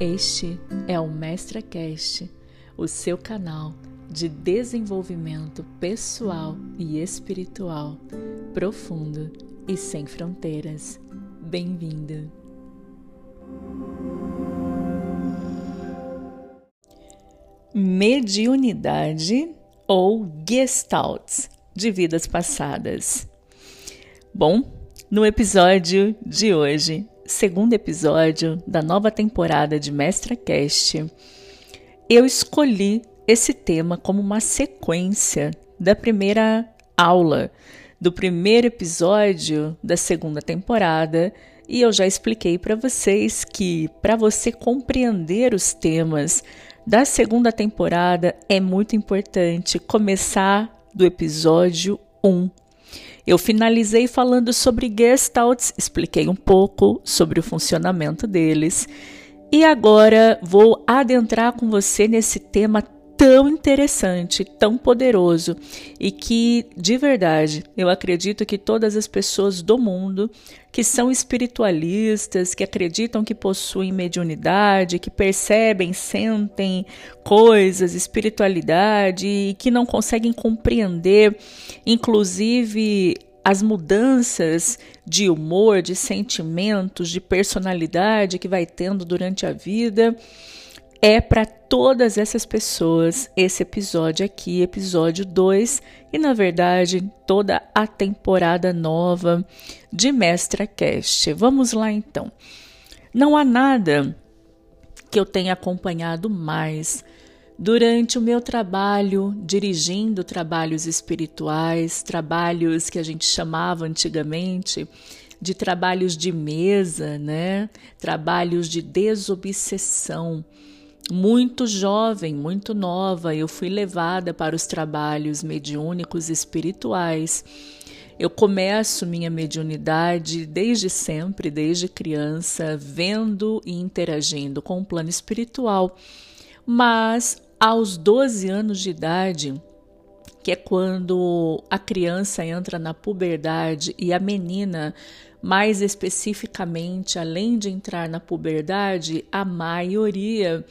Este é o MestraCast, o seu canal de desenvolvimento pessoal e espiritual profundo e sem fronteiras. Bem-vindo! Mediunidade ou Gestalts de vidas passadas. Bom, no episódio de hoje, segundo episódio da nova temporada de Mestra Cast, eu escolhi esse tema como uma sequência da primeira aula, do primeiro episódio da segunda temporada, e eu já expliquei para vocês que para você compreender os temas da segunda temporada é muito importante começar do episódio 1. Eu finalizei falando sobre Gestalts, expliquei um pouco sobre o funcionamento deles. E agora vou adentrar com você nesse tema tão interessante, tão poderoso e que, de verdade, eu acredito que todas as pessoas do mundo que são espiritualistas, que acreditam que possuem mediunidade, que percebem, sentem coisas, espiritualidade e que não conseguem compreender, inclusive as mudanças de humor, de sentimentos, de personalidade que vai tendo durante a vida é para todas essas pessoas esse episódio aqui, episódio 2, e na verdade toda a temporada nova de Mestra Cast. Vamos lá então. Não há nada que eu tenha acompanhado mais durante o meu trabalho dirigindo trabalhos espirituais, trabalhos que a gente chamava antigamente de trabalhos de mesa, né? Trabalhos de desobsessão muito jovem, muito nova, eu fui levada para os trabalhos mediúnicos espirituais. Eu começo minha mediunidade desde sempre, desde criança, vendo e interagindo com o plano espiritual. Mas aos 12 anos de idade, que é quando a criança entra na puberdade e a menina mais especificamente, além de entrar na puberdade, a maioria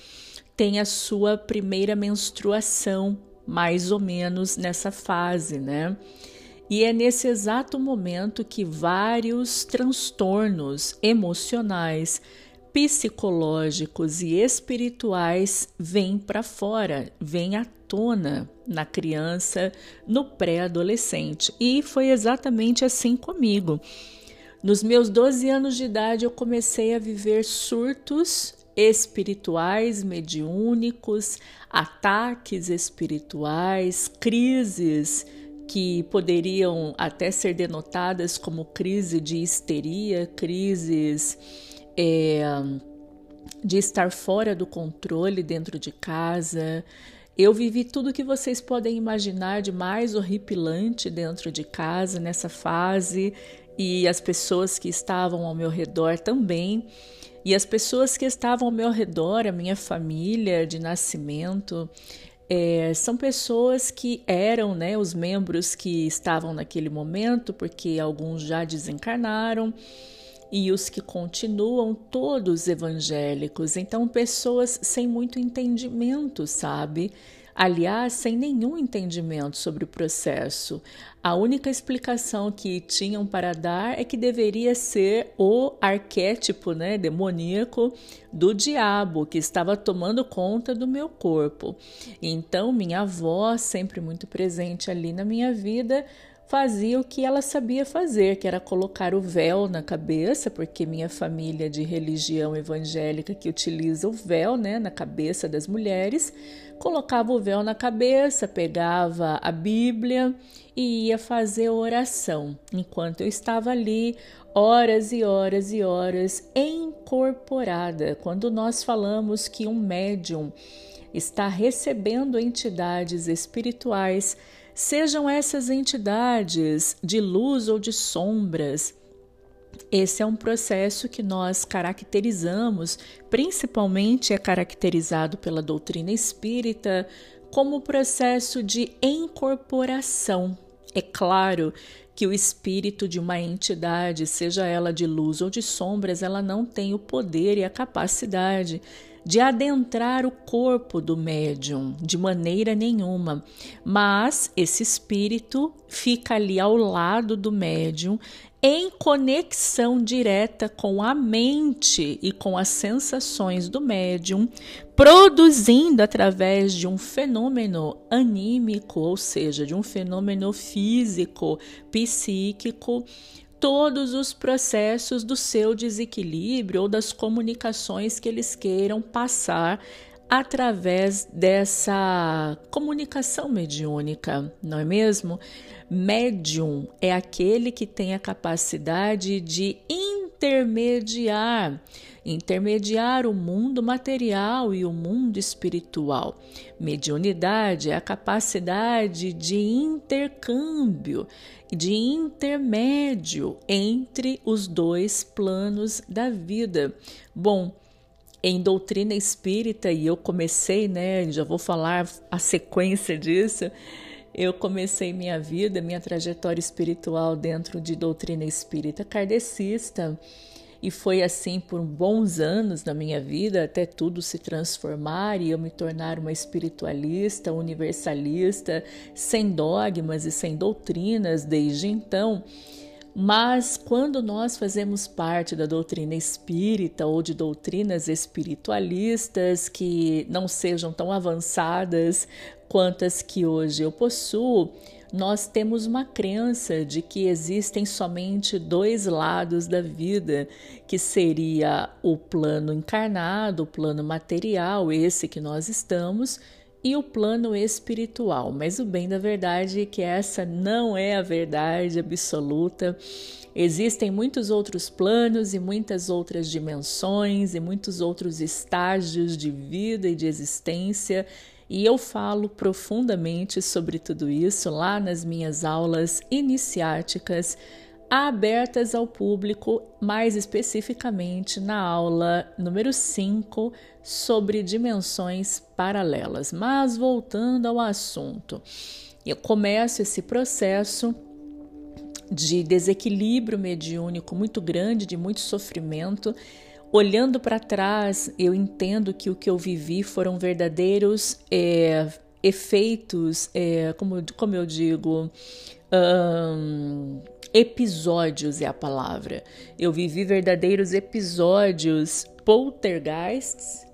tem a sua primeira menstruação, mais ou menos nessa fase, né? E é nesse exato momento que vários transtornos emocionais, psicológicos e espirituais vêm para fora, vêm à tona na criança, no pré-adolescente. E foi exatamente assim comigo. Nos meus 12 anos de idade, eu comecei a viver surtos espirituais, mediúnicos, ataques espirituais, crises que poderiam até ser denotadas como crise de histeria, crises é, de estar fora do controle dentro de casa. Eu vivi tudo que vocês podem imaginar de mais horripilante dentro de casa nessa fase e as pessoas que estavam ao meu redor também. E as pessoas que estavam ao meu redor, a minha família de nascimento, é, são pessoas que eram né, os membros que estavam naquele momento, porque alguns já desencarnaram, e os que continuam, todos evangélicos. Então, pessoas sem muito entendimento, sabe? aliás, sem nenhum entendimento sobre o processo. A única explicação que tinham para dar é que deveria ser o arquétipo né, demoníaco do diabo que estava tomando conta do meu corpo. Então, minha avó, sempre muito presente ali na minha vida, fazia o que ela sabia fazer, que era colocar o véu na cabeça, porque minha família de religião evangélica que utiliza o véu, né, na cabeça das mulheres, colocava o véu na cabeça, pegava a Bíblia e ia fazer oração, enquanto eu estava ali horas e horas e horas incorporada. Quando nós falamos que um médium está recebendo entidades espirituais, sejam essas entidades de luz ou de sombras, esse é um processo que nós caracterizamos, principalmente é caracterizado pela doutrina espírita, como processo de incorporação. É claro que o espírito de uma entidade, seja ela de luz ou de sombras, ela não tem o poder e a capacidade de adentrar o corpo do médium de maneira nenhuma, mas esse espírito fica ali ao lado do médium em conexão direta com a mente e com as sensações do médium, produzindo através de um fenômeno anímico, ou seja, de um fenômeno físico, psíquico, todos os processos do seu desequilíbrio ou das comunicações que eles queiram passar através dessa comunicação mediúnica, não é mesmo? Médium é aquele que tem a capacidade de intermediar, intermediar o mundo material e o mundo espiritual. Mediunidade é a capacidade de intercâmbio, de intermédio entre os dois planos da vida. Bom, em doutrina espírita, e eu comecei, né, já vou falar a sequência disso, eu comecei minha vida, minha trajetória espiritual dentro de doutrina espírita kardecista, e foi assim por bons anos na minha vida, até tudo se transformar e eu me tornar uma espiritualista, universalista, sem dogmas e sem doutrinas desde então. Mas quando nós fazemos parte da doutrina espírita ou de doutrinas espiritualistas que não sejam tão avançadas quanto as que hoje eu possuo, nós temos uma crença de que existem somente dois lados da vida, que seria o plano encarnado, o plano material, esse que nós estamos, e o plano espiritual. Mas o bem da verdade é que essa não é a verdade absoluta. Existem muitos outros planos e muitas outras dimensões e muitos outros estágios de vida e de existência. E eu falo profundamente sobre tudo isso lá nas minhas aulas iniciáticas abertas ao público, mais especificamente na aula número 5 sobre dimensões paralelas. Mas voltando ao assunto, eu começo esse processo de desequilíbrio mediúnico muito grande, de muito sofrimento. Olhando para trás, eu entendo que o que eu vivi foram verdadeiros é, efeitos, é, como, como eu digo, um, episódios é a palavra. Eu vivi verdadeiros episódios poltergeists.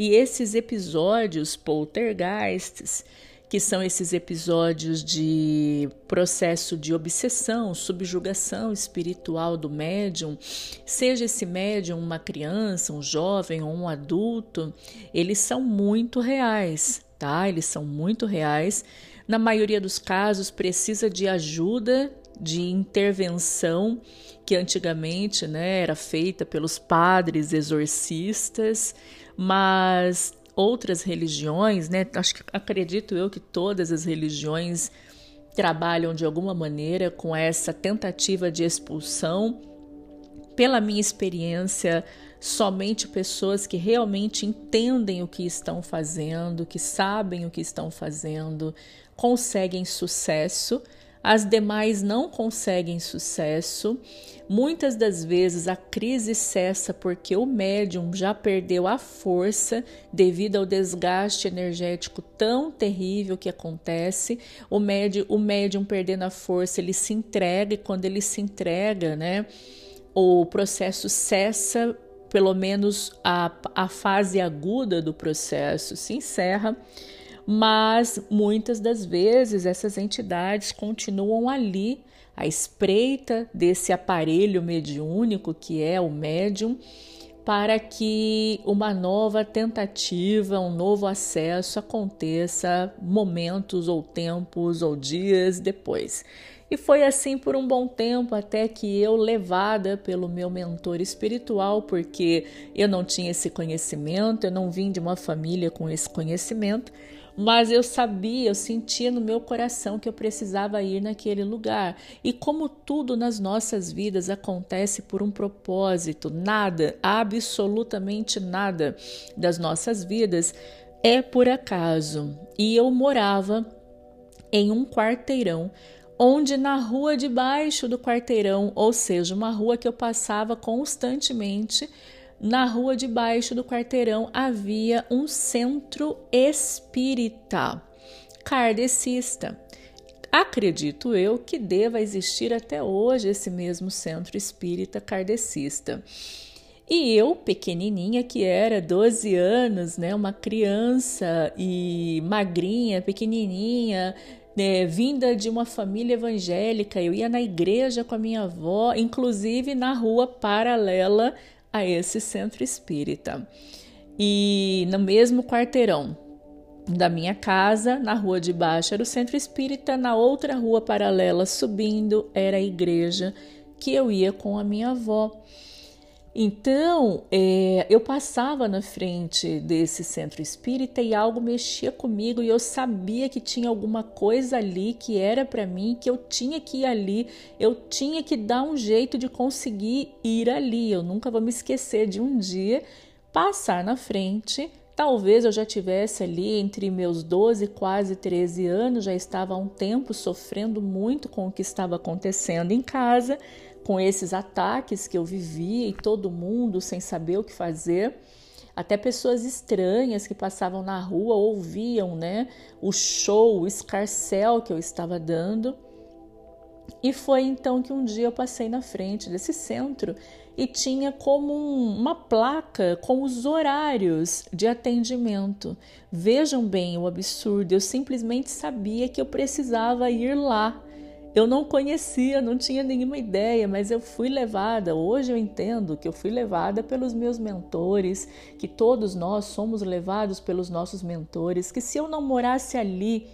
E esses episódios poltergeists, que são esses episódios de processo de obsessão, subjugação espiritual do médium, seja esse médium uma criança, um jovem ou um adulto, eles são muito reais, tá? Eles são muito reais na maioria dos casos, precisa de ajuda, de intervenção, que antigamente né, era feita pelos padres exorcistas, mas outras religiões, né, acho que acredito eu que todas as religiões trabalham de alguma maneira com essa tentativa de expulsão. Pela minha experiência, somente pessoas que realmente entendem o que estão fazendo, que sabem o que estão fazendo, conseguem sucesso, as demais não conseguem sucesso. Muitas das vezes a crise cessa porque o médium já perdeu a força devido ao desgaste energético tão terrível que acontece. O médium, o médium perdendo a força, ele se entrega e quando ele se entrega, né, o processo cessa, pelo menos a, a fase aguda do processo se encerra mas muitas das vezes essas entidades continuam ali à espreita desse aparelho mediúnico que é o médium para que uma nova tentativa, um novo acesso aconteça momentos ou tempos ou dias depois. E foi assim por um bom tempo, até que eu, levada pelo meu mentor espiritual, porque eu não tinha esse conhecimento, eu não vim de uma família com esse conhecimento, mas eu sabia, eu sentia no meu coração que eu precisava ir naquele lugar. E como tudo nas nossas vidas acontece por um propósito, nada, absolutamente nada das nossas vidas é por acaso. E eu morava em um quarteirão onde na rua de baixo do quarteirão, ou seja, uma rua que eu passava constantemente, na rua de baixo do quarteirão havia um centro espírita kardecista. Acredito eu que deva existir até hoje esse mesmo centro espírita kardecista. E eu, pequenininha que era, 12 anos, né, uma criança e magrinha, pequenininha, né, vinda de uma família evangélica, eu ia na igreja com a minha avó, inclusive na rua paralela a esse centro espírita. E no mesmo quarteirão da minha casa, na rua de baixo, era o centro espírita, na outra rua paralela, subindo, era a igreja que eu ia com a minha avó. Então, é, eu passava na frente desse centro espírita e algo mexia comigo e eu sabia que tinha alguma coisa ali que era para mim, que eu tinha que ir ali, eu tinha que dar um jeito de conseguir ir ali. Eu nunca vou me esquecer de um dia passar na frente. Talvez eu já tivesse ali entre meus 12 e quase 13 anos, já estava há um tempo sofrendo muito com o que estava acontecendo em casa com esses ataques que eu vivia e todo mundo sem saber o que fazer. Até pessoas estranhas que passavam na rua ouviam né, o show, o escarcel que eu estava dando. E foi então que um dia eu passei na frente desse centro e tinha como um, uma placa com os horários de atendimento. Vejam bem o absurdo, eu simplesmente sabia que eu precisava ir lá eu não conhecia, não tinha nenhuma ideia, mas eu fui levada. Hoje eu entendo que eu fui levada pelos meus mentores, que todos nós somos levados pelos nossos mentores, que se eu não morasse ali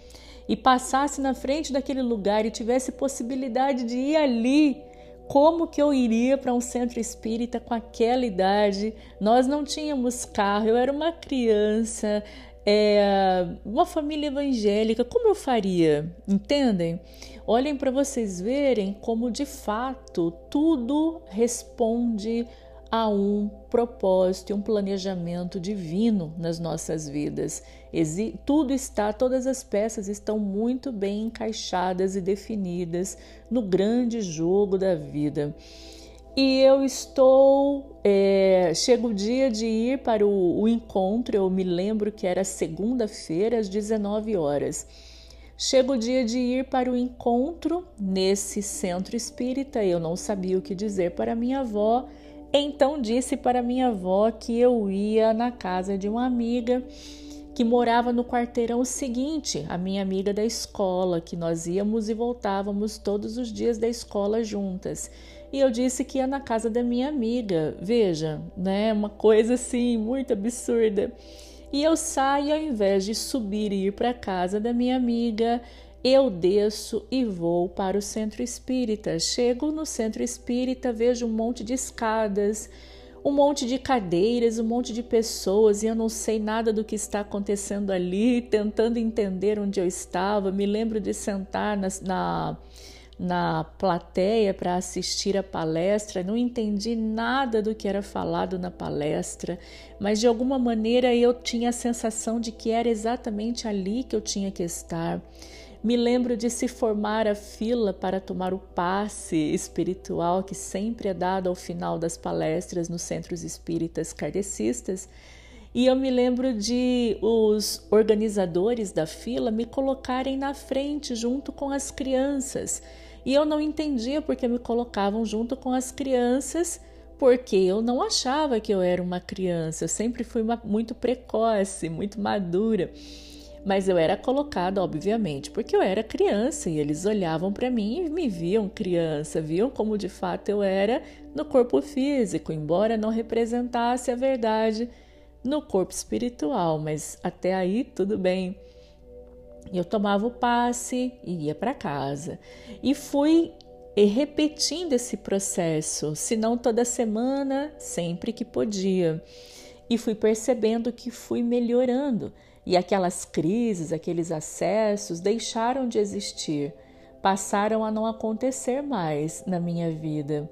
e passasse na frente daquele lugar e tivesse possibilidade de ir ali, como que eu iria para um centro espírita com aquela idade? Nós não tínhamos carro, eu era uma criança, é, uma família evangélica, como eu faria? Entendem? Olhem para vocês verem como de fato tudo responde a um propósito e um planejamento divino nas nossas vidas. Exi tudo está, todas as peças estão muito bem encaixadas e definidas no grande jogo da vida. E eu estou. É, chega o dia de ir para o, o encontro, eu me lembro que era segunda-feira, às 19 horas. Chega o dia de ir para o encontro nesse centro espírita. Eu não sabia o que dizer para minha avó, então disse para minha avó que eu ia na casa de uma amiga que morava no quarteirão seguinte, a minha amiga da escola, que nós íamos e voltávamos todos os dias da escola juntas. E eu disse que ia na casa da minha amiga. Veja, né? Uma coisa assim muito absurda e eu saio ao invés de subir e ir para casa da minha amiga, eu desço e vou para o centro espírita. Chego no centro espírita, vejo um monte de escadas, um monte de cadeiras, um monte de pessoas e eu não sei nada do que está acontecendo ali, tentando entender onde eu estava. Me lembro de sentar na, na na plateia para assistir a palestra, não entendi nada do que era falado na palestra, mas de alguma maneira eu tinha a sensação de que era exatamente ali que eu tinha que estar. Me lembro de se formar a fila para tomar o passe espiritual que sempre é dado ao final das palestras nos centros espíritas kardecistas. E eu me lembro de os organizadores da fila me colocarem na frente junto com as crianças. E eu não entendia porque me colocavam junto com as crianças, porque eu não achava que eu era uma criança. Eu sempre fui uma, muito precoce, muito madura. Mas eu era colocada, obviamente, porque eu era criança e eles olhavam para mim e me viam criança, viam como de fato eu era no corpo físico, embora não representasse a verdade no corpo espiritual, mas até aí tudo bem. Eu tomava o passe e ia para casa. E fui repetindo esse processo, se não toda semana, sempre que podia. E fui percebendo que fui melhorando. E aquelas crises, aqueles acessos deixaram de existir, passaram a não acontecer mais na minha vida.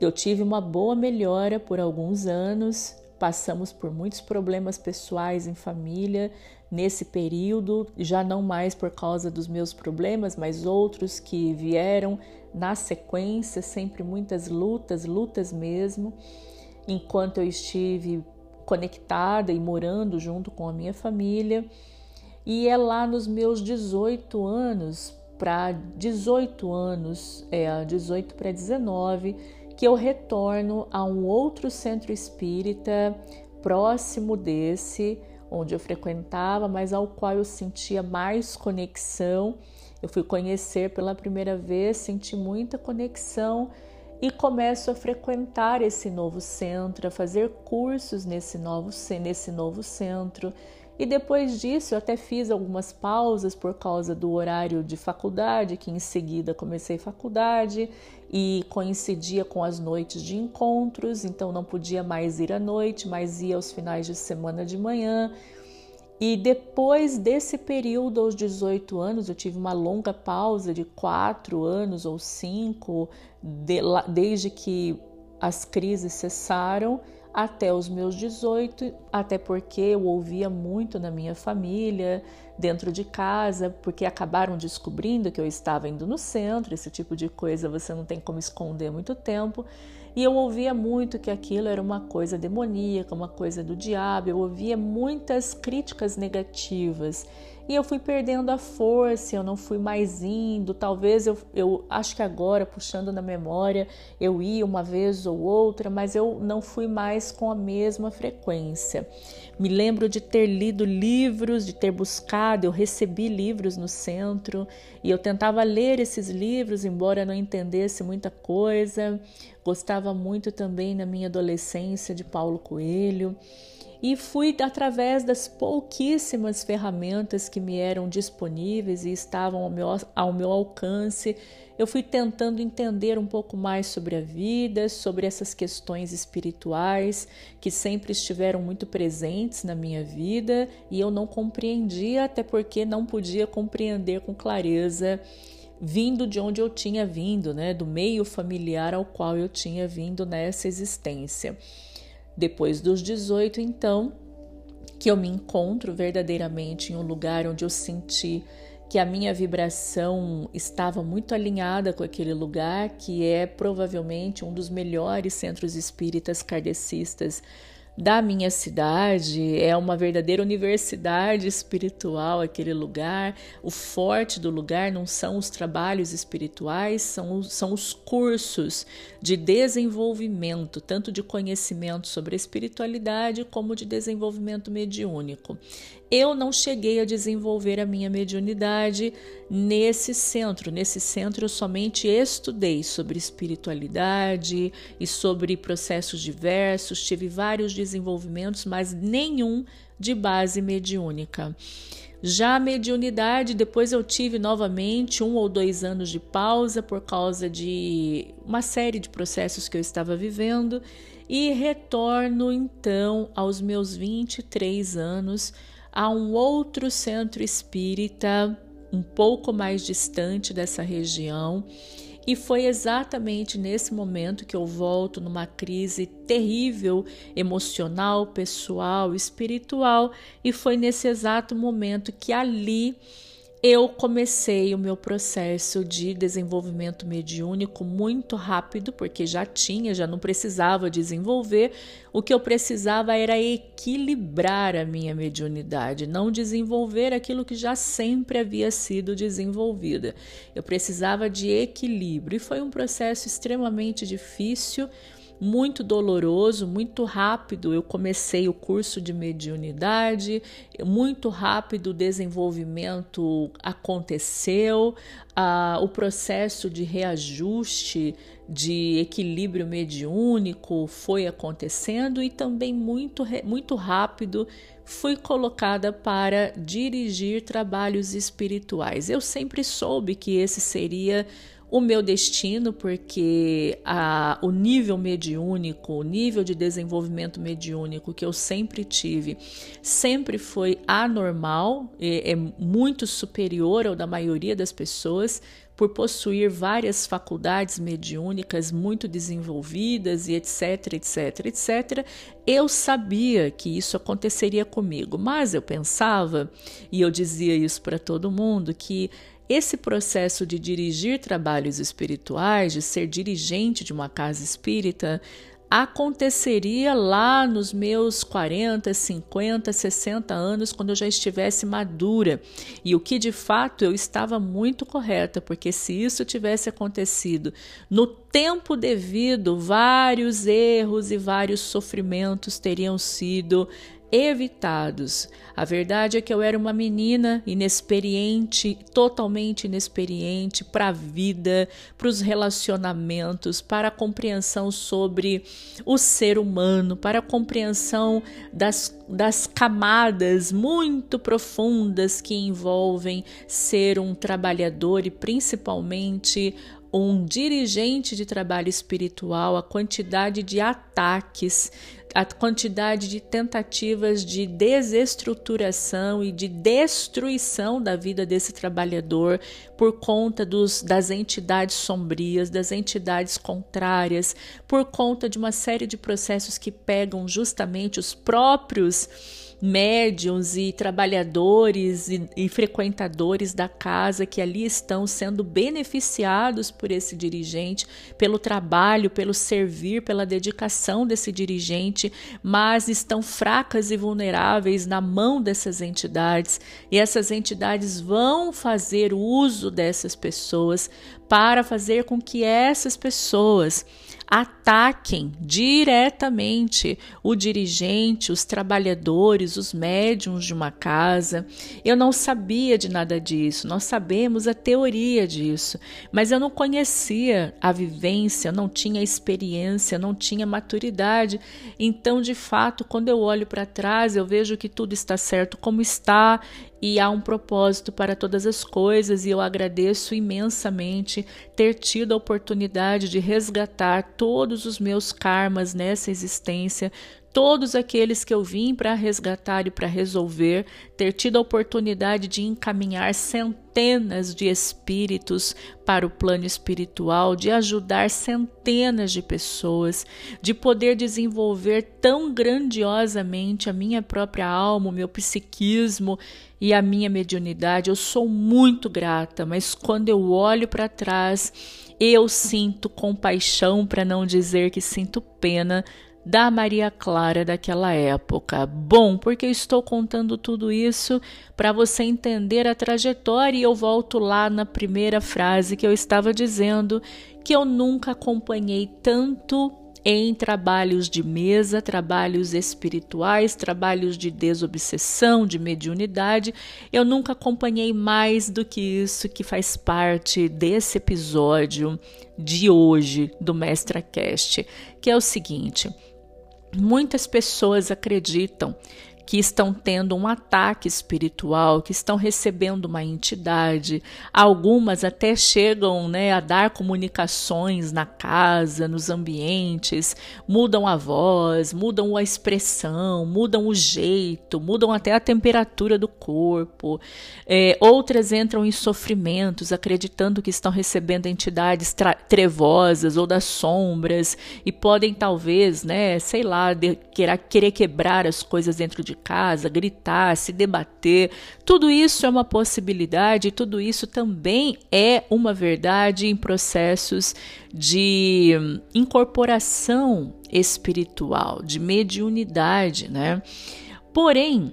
Eu tive uma boa melhora por alguns anos, passamos por muitos problemas pessoais em família, nesse período, já não mais por causa dos meus problemas, mas outros que vieram na sequência, sempre muitas lutas, lutas mesmo, enquanto eu estive conectada e morando junto com a minha família. E é lá nos meus 18 anos, para 18 anos, é 18 para 19, que eu retorno a um outro centro espírita próximo desse, onde eu frequentava, mas ao qual eu sentia mais conexão. Eu fui conhecer pela primeira vez, senti muita conexão e começo a frequentar esse novo centro, a fazer cursos nesse novo, nesse novo centro. E depois disso, eu até fiz algumas pausas por causa do horário de faculdade, que em seguida comecei faculdade e coincidia com as noites de encontros, então não podia mais ir à noite, mas ia aos finais de semana de manhã. E depois desse período, aos 18 anos, eu tive uma longa pausa de quatro anos ou cinco, de, desde que as crises cessaram até os meus 18, até porque eu ouvia muito na minha família, dentro de casa, porque acabaram descobrindo que eu estava indo no centro, esse tipo de coisa você não tem como esconder muito tempo. E eu ouvia muito que aquilo era uma coisa demoníaca, uma coisa do diabo, eu ouvia muitas críticas negativas e eu fui perdendo a força, eu não fui mais indo. Talvez eu, eu acho que agora, puxando na memória, eu ia uma vez ou outra, mas eu não fui mais com a mesma frequência. Me lembro de ter lido livros, de ter buscado, eu recebi livros no centro e eu tentava ler esses livros, embora não entendesse muita coisa. Gostava muito também na minha adolescência de Paulo Coelho e fui através das pouquíssimas ferramentas que me eram disponíveis e estavam ao meu, ao meu alcance, eu fui tentando entender um pouco mais sobre a vida, sobre essas questões espirituais que sempre estiveram muito presentes na minha vida e eu não compreendia, até porque não podia compreender com clareza vindo de onde eu tinha vindo, né, do meio familiar ao qual eu tinha vindo nessa existência. Depois dos 18, então, que eu me encontro verdadeiramente em um lugar onde eu senti que a minha vibração estava muito alinhada com aquele lugar, que é provavelmente um dos melhores centros espíritas kardecistas da minha cidade, é uma verdadeira universidade espiritual aquele lugar. O forte do lugar não são os trabalhos espirituais, são, são os cursos de desenvolvimento, tanto de conhecimento sobre espiritualidade como de desenvolvimento mediúnico. Eu não cheguei a desenvolver a minha mediunidade nesse centro. Nesse centro eu somente estudei sobre espiritualidade e sobre processos diversos, tive vários desenvolvimentos, mas nenhum de base mediúnica. Já a mediunidade, depois eu tive novamente um ou dois anos de pausa por causa de uma série de processos que eu estava vivendo e retorno então aos meus 23 anos a um outro centro espírita um pouco mais distante dessa região. E foi exatamente nesse momento que eu volto numa crise terrível, emocional, pessoal, espiritual, e foi nesse exato momento que ali eu comecei o meu processo de desenvolvimento mediúnico muito rápido, porque já tinha, já não precisava desenvolver. O que eu precisava era equilibrar a minha mediunidade, não desenvolver aquilo que já sempre havia sido desenvolvida. Eu precisava de equilíbrio e foi um processo extremamente difícil muito doloroso, muito rápido. Eu comecei o curso de mediunidade, muito rápido o desenvolvimento aconteceu, ah, o processo de reajuste, de equilíbrio mediúnico foi acontecendo e também muito, muito rápido fui colocada para dirigir trabalhos espirituais. Eu sempre soube que esse seria o meu destino, porque a, o nível mediúnico, o nível de desenvolvimento mediúnico que eu sempre tive, sempre foi anormal, é, é muito superior ao da maioria das pessoas, por possuir várias faculdades mediúnicas muito desenvolvidas e etc, etc, etc, eu sabia que isso aconteceria comigo, mas eu pensava, e eu dizia isso para todo mundo, que esse processo de dirigir trabalhos espirituais, de ser dirigente de uma casa espírita, aconteceria lá nos meus 40, 50, 60 anos, quando eu já estivesse madura. E o que de fato eu estava muito correta, porque se isso tivesse acontecido no tempo devido, vários erros e vários sofrimentos teriam sido evitados. A verdade é que eu era uma menina inexperiente, totalmente inexperiente para a vida, para os relacionamentos, para a compreensão sobre o ser humano, para a compreensão das, das camadas muito profundas que envolvem ser um trabalhador e principalmente um dirigente de trabalho espiritual, a quantidade de ataques a quantidade de tentativas de desestruturação e de destruição da vida desse trabalhador por conta dos, das entidades sombrias, das entidades contrárias, por conta de uma série de processos que pegam justamente os próprios médiums e trabalhadores e, e, frequentadores da casa que ali estão sendo beneficiados por esse dirigente, pelo trabalho, pelo servir, pela dedicação desse dirigente, mas estão fracas e vulneráveis na mão dessas entidades. E essas entidades vão fazer uso dessas pessoas para fazer com que essas pessoas ataquem diretamente o dirigente, os trabalhadores, os médiums de uma casa. Eu não sabia de nada disso, nós sabemos a teoria disso, mas eu não conhecia a vivência, não tinha experiência, não tinha maturidade. Então, de fato, quando eu olho para trás, eu vejo que tudo está certo como está e há um propósito para todas as coisas, e eu agradeço imensamente ter tido a oportunidade de resgatar todos os meus karmas nessa existência, todos aqueles que eu vim para resgatar e para resolver, ter tido a oportunidade de encaminhar centenas de espíritos para o plano espiritual, de ajudar centenas de pessoas, de poder desenvolver tão grandiosamente a minha própria alma, o meu psiquismo e a minha mediunidade. Eu sou muito grata, mas quando eu olho para trás, eu sinto compaixão, para não dizer que sinto pena da Maria Clara daquela época. Bom, porque estou contando tudo isso para você entender a trajetória e eu volto lá na primeira frase que eu estava dizendo que eu nunca acompanhei tanto em trabalhos de mesa, trabalhos espirituais, trabalhos de desobsessão, de mediunidade. Eu nunca acompanhei mais do que isso que faz parte desse episódio de hoje do Mestra Cast, que é o seguinte: Muitas pessoas acreditam que estão tendo um ataque espiritual, que estão recebendo uma entidade. Algumas até chegam né, a dar comunicações na casa, nos ambientes, mudam a voz, mudam a expressão, mudam o jeito, mudam até a temperatura do corpo. É, outras entram em sofrimentos, acreditando que estão recebendo entidades trevosas ou das sombras e podem talvez, né, sei lá, querer, querer quebrar as coisas dentro de de casa, gritar, se debater, tudo isso é uma possibilidade, tudo isso também é uma verdade em processos de incorporação espiritual, de mediunidade, né? Porém,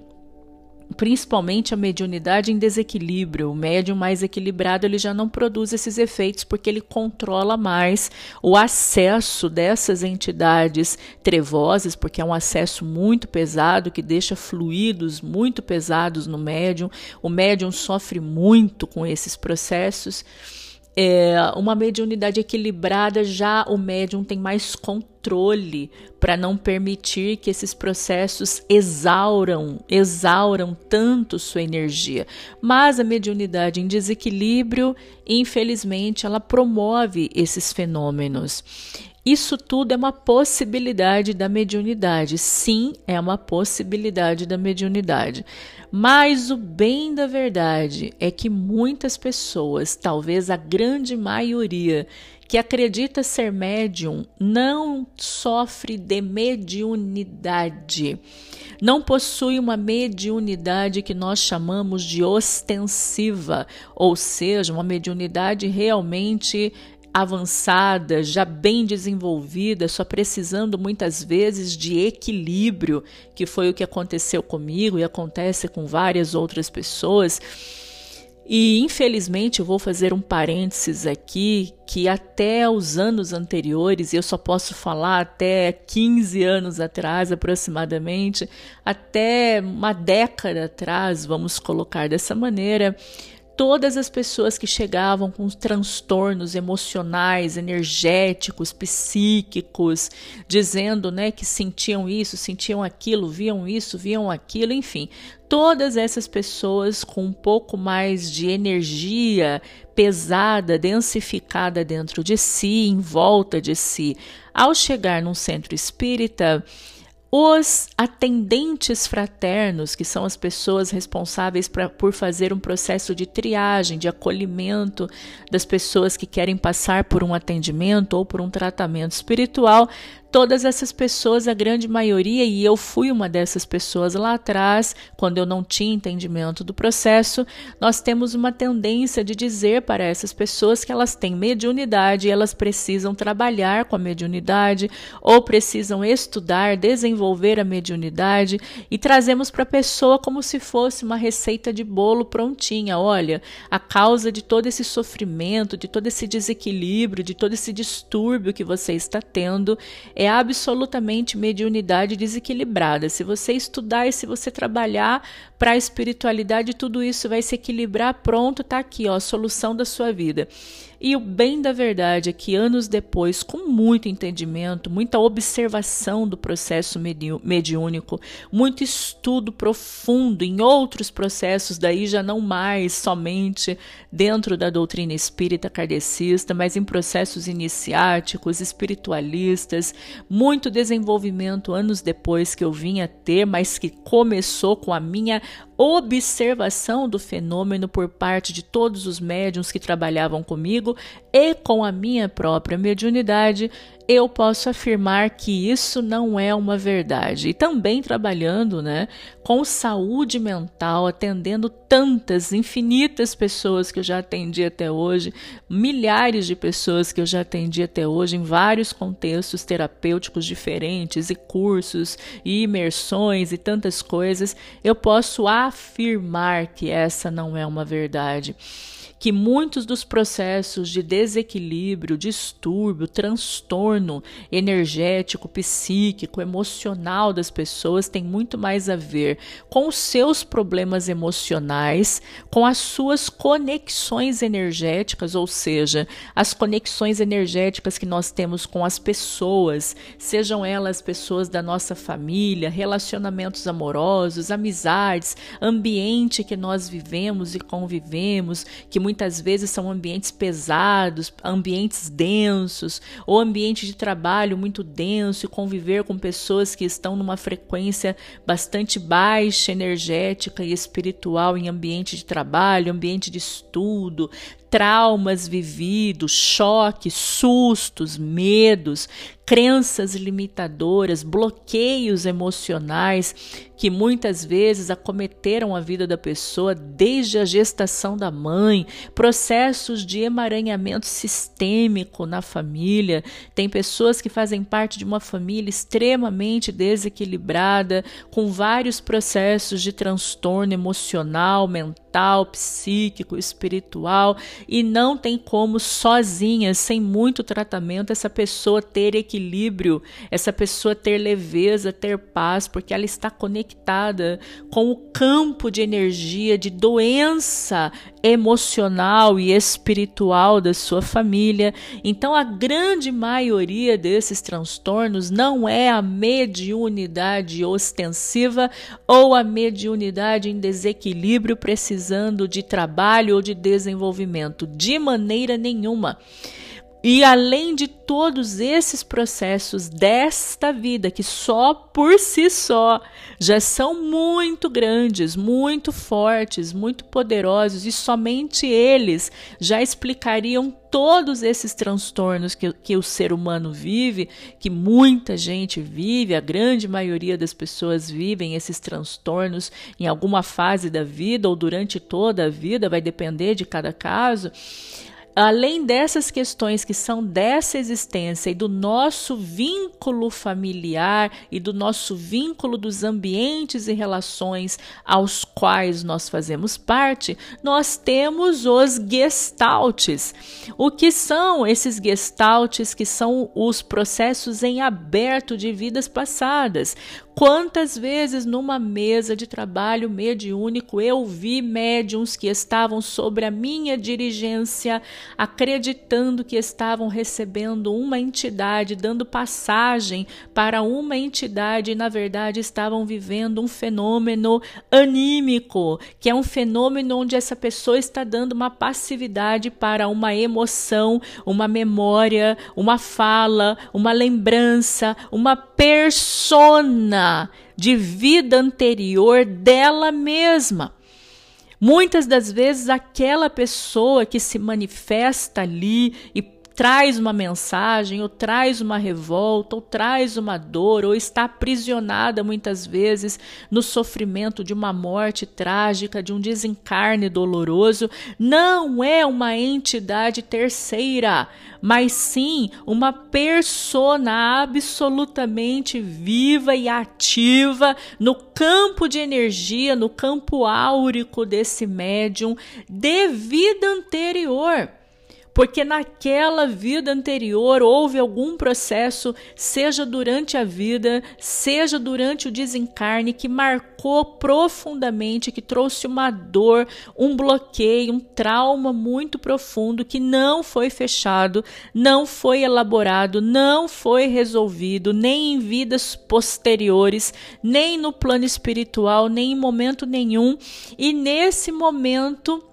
principalmente a mediunidade em desequilíbrio. O médium mais equilibrado ele já não produz esses efeitos porque ele controla mais o acesso dessas entidades trevosas, porque é um acesso muito pesado que deixa fluidos muito pesados no médium. O médium sofre muito com esses processos é, uma mediunidade equilibrada, já o médium tem mais controle para não permitir que esses processos exauram, exauram tanto sua energia. Mas a mediunidade em desequilíbrio, infelizmente, ela promove esses fenômenos. Isso tudo é uma possibilidade da mediunidade. Sim, é uma possibilidade da mediunidade. Mas o bem da verdade é que muitas pessoas, talvez a grande maioria, que acredita ser médium, não sofre de mediunidade. Não possui uma mediunidade que nós chamamos de ostensiva, ou seja, uma mediunidade realmente avançada, já bem desenvolvida, só precisando muitas vezes de equilíbrio, que foi o que aconteceu comigo e acontece com várias outras pessoas. E infelizmente eu vou fazer um parênteses aqui que até os anos anteriores, eu só posso falar até 15 anos atrás aproximadamente, até uma década atrás, vamos colocar dessa maneira, todas as pessoas que chegavam com transtornos emocionais, energéticos, psíquicos, dizendo, né, que sentiam isso, sentiam aquilo, viam isso, viam aquilo, enfim, todas essas pessoas com um pouco mais de energia pesada, densificada dentro de si, em volta de si, ao chegar num centro espírita, os atendentes fraternos, que são as pessoas responsáveis pra, por fazer um processo de triagem, de acolhimento das pessoas que querem passar por um atendimento ou por um tratamento espiritual, todas essas pessoas, a grande maioria, e eu fui uma dessas pessoas lá atrás, quando eu não tinha entendimento do processo, nós temos uma tendência de dizer para essas pessoas que elas têm mediunidade elas precisam trabalhar com a mediunidade ou precisam estudar, desenvolver a mediunidade e trazemos para a pessoa como se fosse uma receita de bolo prontinha. Olha, a causa de todo esse sofrimento, de todo esse desequilíbrio, de todo esse distúrbio que você está tendo é absolutamente mediunidade desequilibrada. Se você estudar e se você trabalhar para a espiritualidade, tudo isso vai se equilibrar. Pronto, tá aqui, ó, a solução da sua vida. E o bem da verdade é que anos depois, com muito entendimento, muita observação do processo mediúnico, muito estudo profundo em outros processos, daí já não mais somente dentro da doutrina espírita kardecista, mas em processos iniciáticos, espiritualistas, muito desenvolvimento anos depois que eu vim a ter, mas que começou com a minha observação do fenômeno por parte de todos os médiums que trabalhavam comigo e com a minha própria mediunidade, eu posso afirmar que isso não é uma verdade. E também trabalhando né, com saúde mental, atendendo tantas, infinitas pessoas que eu já atendi até hoje, milhares de pessoas que eu já atendi até hoje, em vários contextos terapêuticos diferentes, e cursos, e imersões, e tantas coisas, eu posso afirmar que essa não é uma verdade que muitos dos processos de desequilíbrio, distúrbio, transtorno energético, psíquico, emocional das pessoas tem muito mais a ver com os seus problemas emocionais, com as suas conexões energéticas, ou seja, as conexões energéticas que nós temos com as pessoas, sejam elas pessoas da nossa família, relacionamentos amorosos, amizades, ambiente que nós vivemos e convivemos, que muitas muitas vezes são ambientes pesados, ambientes densos, ou ambiente de trabalho muito denso e conviver com pessoas que estão numa frequência bastante baixa energética e espiritual em ambiente de trabalho, ambiente de estudo, traumas vividos, choques, sustos, medos, crenças limitadoras, bloqueios emocionais que muitas vezes acometeram a vida da pessoa desde a gestação da mãe, processos de emaranhamento sistêmico na família. Tem pessoas que fazem parte de uma família extremamente desequilibrada, com vários processos de transtorno emocional, mental, psíquico, espiritual e não tem como sozinha, sem muito tratamento, essa pessoa ter equilíbrio, essa pessoa ter leveza, ter paz, porque ela está conectada com o campo de energia de doença emocional e espiritual da sua família. Então, a grande maioria desses transtornos não é a mediunidade ostensiva ou a mediunidade em desequilíbrio precisando de trabalho ou de desenvolvimento de maneira nenhuma. E além de todos esses processos desta vida, que só por si só já são muito grandes, muito fortes, muito poderosos, e somente eles já explicariam todos esses transtornos que, que o ser humano vive, que muita gente vive, a grande maioria das pessoas vivem esses transtornos em alguma fase da vida ou durante toda a vida, vai depender de cada caso além dessas questões que são dessa existência e do nosso vínculo familiar e do nosso vínculo dos ambientes e relações aos quais nós fazemos parte, nós temos os gestaltes. O que são esses gestaltes que são os processos em aberto de vidas passadas? Quantas vezes numa mesa de trabalho mediúnico eu vi médiums que estavam sobre a minha dirigência, acreditando que estavam recebendo uma entidade, dando passagem para uma entidade e na verdade estavam vivendo um fenômeno anímico, que é um fenômeno onde essa pessoa está dando uma passividade para uma emoção, uma memória, uma fala, uma lembrança, uma persona de vida anterior dela mesma. Muitas das vezes, aquela pessoa que se manifesta ali e traz uma mensagem, ou traz uma revolta, ou traz uma dor, ou está aprisionada muitas vezes no sofrimento de uma morte trágica, de um desencarne doloroso, não é uma entidade terceira, mas sim uma persona absolutamente viva e ativa no campo de energia, no campo áurico desse médium de vida anterior porque naquela vida anterior houve algum processo, seja durante a vida, seja durante o desencarne, que marcou profundamente, que trouxe uma dor, um bloqueio, um trauma muito profundo que não foi fechado, não foi elaborado, não foi resolvido, nem em vidas posteriores, nem no plano espiritual, nem em momento nenhum. E nesse momento,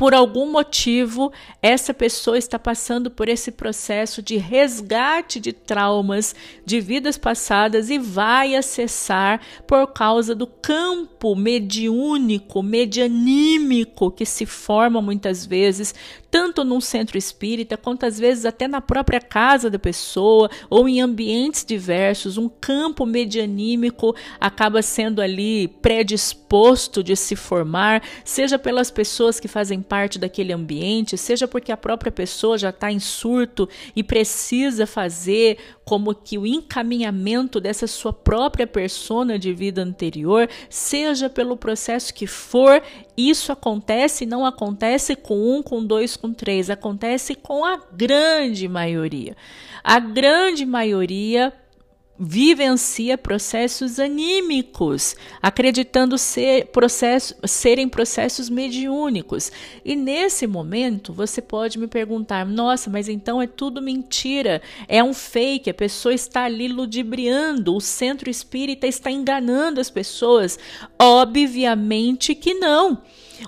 por algum motivo, essa pessoa está passando por esse processo de resgate de traumas de vidas passadas e vai acessar por causa do campo mediúnico, medianímico que se forma muitas vezes tanto num centro espírita, quanto às vezes até na própria casa da pessoa ou em ambientes diversos, um campo medianímico acaba sendo ali predisposto de se formar, seja pelas pessoas que fazem parte daquele ambiente, seja porque a própria pessoa já está em surto e precisa fazer como que o encaminhamento dessa sua própria persona de vida anterior, seja pelo processo que for, isso acontece e não acontece com um, com dois, com três, acontece com a grande maioria. A grande maioria vivencia processos anímicos, acreditando ser processo, serem processos mediúnicos. E nesse momento você pode me perguntar: nossa, mas então é tudo mentira, é um fake, a pessoa está ali ludibriando, o centro espírita está enganando as pessoas. Obviamente que não.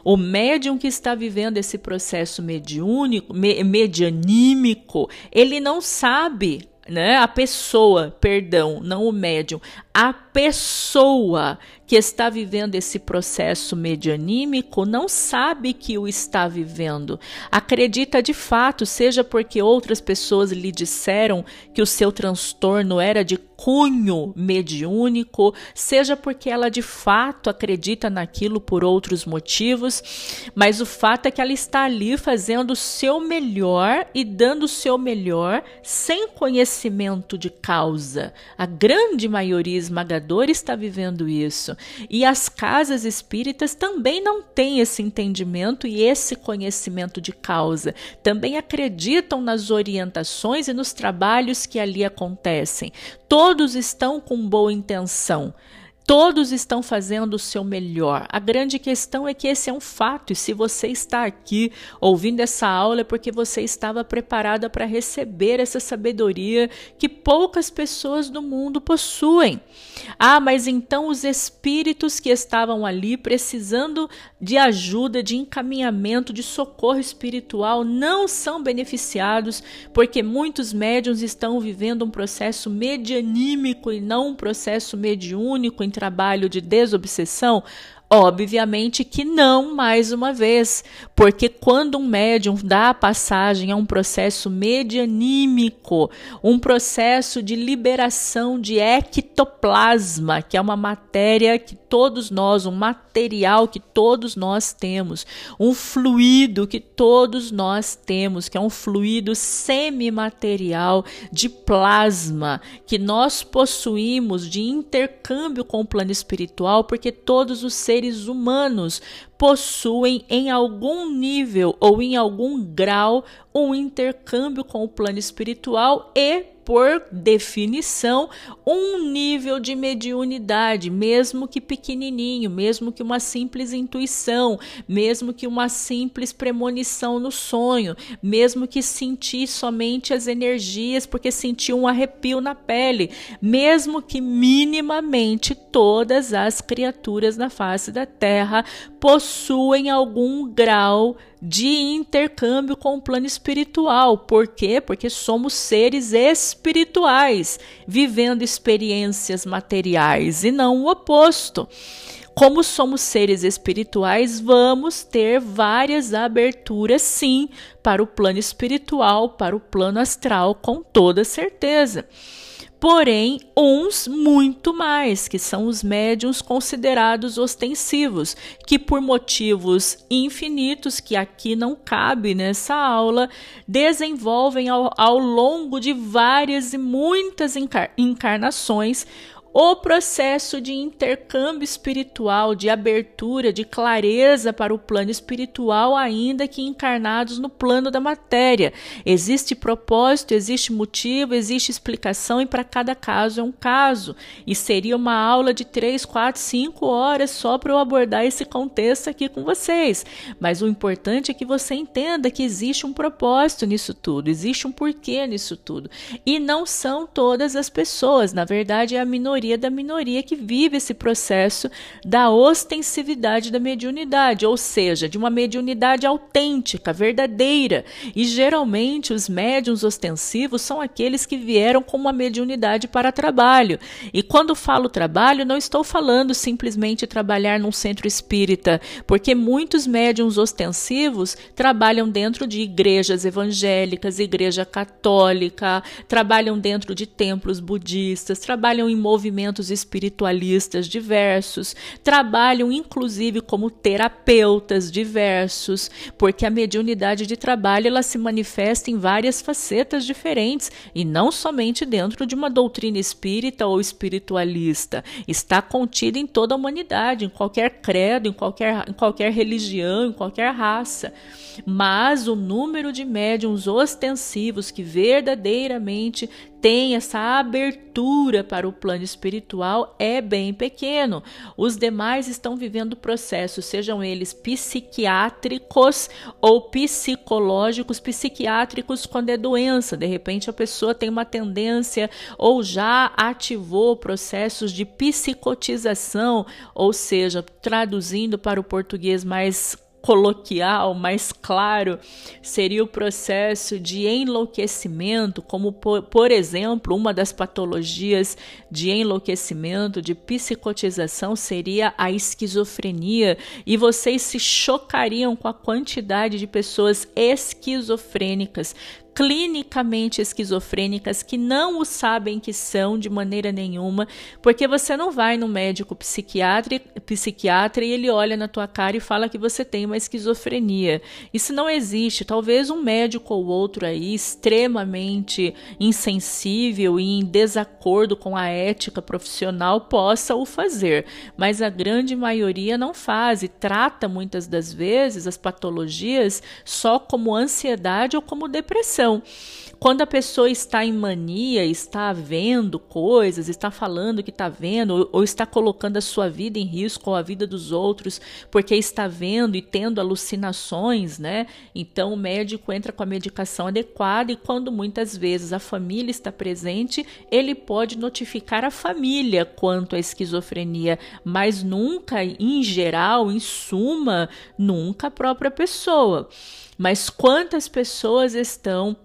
O médium que está vivendo esse processo mediúnico, me, medianímico, ele não sabe né? A pessoa, perdão, não o médium, a pessoa que está vivendo esse processo medianímico não sabe que o está vivendo. Acredita de fato, seja porque outras pessoas lhe disseram que o seu transtorno era de cunho mediúnico, seja porque ela de fato acredita naquilo por outros motivos, mas o fato é que ela está ali fazendo o seu melhor e dando o seu melhor sem conhecimento de causa. A grande maioria esmagadora está vivendo isso. E as casas espíritas também não têm esse entendimento e esse conhecimento de causa. Também acreditam nas orientações e nos trabalhos que ali acontecem. Todos estão com boa intenção Todos estão fazendo o seu melhor. A grande questão é que esse é um fato, e se você está aqui ouvindo essa aula é porque você estava preparada para receber essa sabedoria que poucas pessoas do mundo possuem. Ah, mas então os espíritos que estavam ali precisando de ajuda, de encaminhamento, de socorro espiritual não são beneficiados porque muitos médiums estão vivendo um processo medianímico e não um processo mediúnico trabalho de desobsessão? Obviamente que não, mais uma vez, porque quando um médium dá passagem a um processo medianímico, um processo de liberação de ectoplasma, que é uma matéria que todos nós, um material que todos nós temos, um fluido que todos nós temos, que é um fluido semimaterial de plasma que nós possuímos de intercâmbio com o plano espiritual, porque todos os seres humanos possuem em algum nível ou em algum grau um intercâmbio com o plano espiritual e por definição, um nível de mediunidade, mesmo que pequenininho, mesmo que uma simples intuição, mesmo que uma simples premonição no sonho, mesmo que sentir somente as energias porque sentiu um arrepio na pele, mesmo que minimamente todas as criaturas na face da Terra possuem algum grau de intercâmbio com o plano espiritual. Por quê? Porque somos seres espirituais, vivendo experiências materiais e não o oposto. Como somos seres espirituais, vamos ter várias aberturas, sim, para o plano espiritual, para o plano astral, com toda certeza porém uns muito mais, que são os médiums considerados ostensivos, que por motivos infinitos, que aqui não cabe nessa aula, desenvolvem ao, ao longo de várias e muitas encarnações o processo de intercâmbio espiritual, de abertura, de clareza para o plano espiritual, ainda que encarnados no plano da matéria. Existe propósito, existe motivo, existe explicação, e para cada caso é um caso. E seria uma aula de três, quatro, cinco horas só para eu abordar esse contexto aqui com vocês. Mas o importante é que você entenda que existe um propósito nisso tudo, existe um porquê nisso tudo. E não são todas as pessoas, na verdade, é a minoria da minoria que vive esse processo da ostensividade da mediunidade, ou seja, de uma mediunidade autêntica, verdadeira. E geralmente os médiums ostensivos são aqueles que vieram com uma mediunidade para trabalho. E quando falo trabalho, não estou falando simplesmente trabalhar num centro espírita, porque muitos médiums ostensivos trabalham dentro de igrejas evangélicas, igreja católica, trabalham dentro de templos budistas, trabalham em movimentos movimentos espiritualistas diversos, trabalham inclusive como terapeutas diversos, porque a mediunidade de trabalho ela se manifesta em várias facetas diferentes e não somente dentro de uma doutrina espírita ou espiritualista. Está contida em toda a humanidade, em qualquer credo, em qualquer, em qualquer religião, em qualquer raça. Mas o número de médiums ostensivos que verdadeiramente tem essa abertura para o plano espiritual é bem pequeno. Os demais estão vivendo processos, sejam eles psiquiátricos ou psicológicos, psiquiátricos quando é doença. De repente a pessoa tem uma tendência ou já ativou processos de psicotização, ou seja, traduzindo para o português mais coloquial, mais claro, seria o processo de enlouquecimento, como por, por, exemplo, uma das patologias de enlouquecimento, de psicotização seria a esquizofrenia, e vocês se chocariam com a quantidade de pessoas esquizofrênicas clinicamente esquizofrênicas que não o sabem que são de maneira nenhuma, porque você não vai no médico psiquiatra, psiquiatra e ele olha na tua cara e fala que você tem uma esquizofrenia. Isso não existe. Talvez um médico ou outro aí extremamente insensível e em desacordo com a ética profissional possa o fazer, mas a grande maioria não faz e trata muitas das vezes as patologias só como ansiedade ou como depressão quando a pessoa está em mania, está vendo coisas, está falando que está vendo, ou, ou está colocando a sua vida em risco ou a vida dos outros, porque está vendo e tendo alucinações, né? Então o médico entra com a medicação adequada e quando muitas vezes a família está presente, ele pode notificar a família quanto à esquizofrenia, mas nunca, em geral, em suma, nunca a própria pessoa. Mas quantas pessoas estão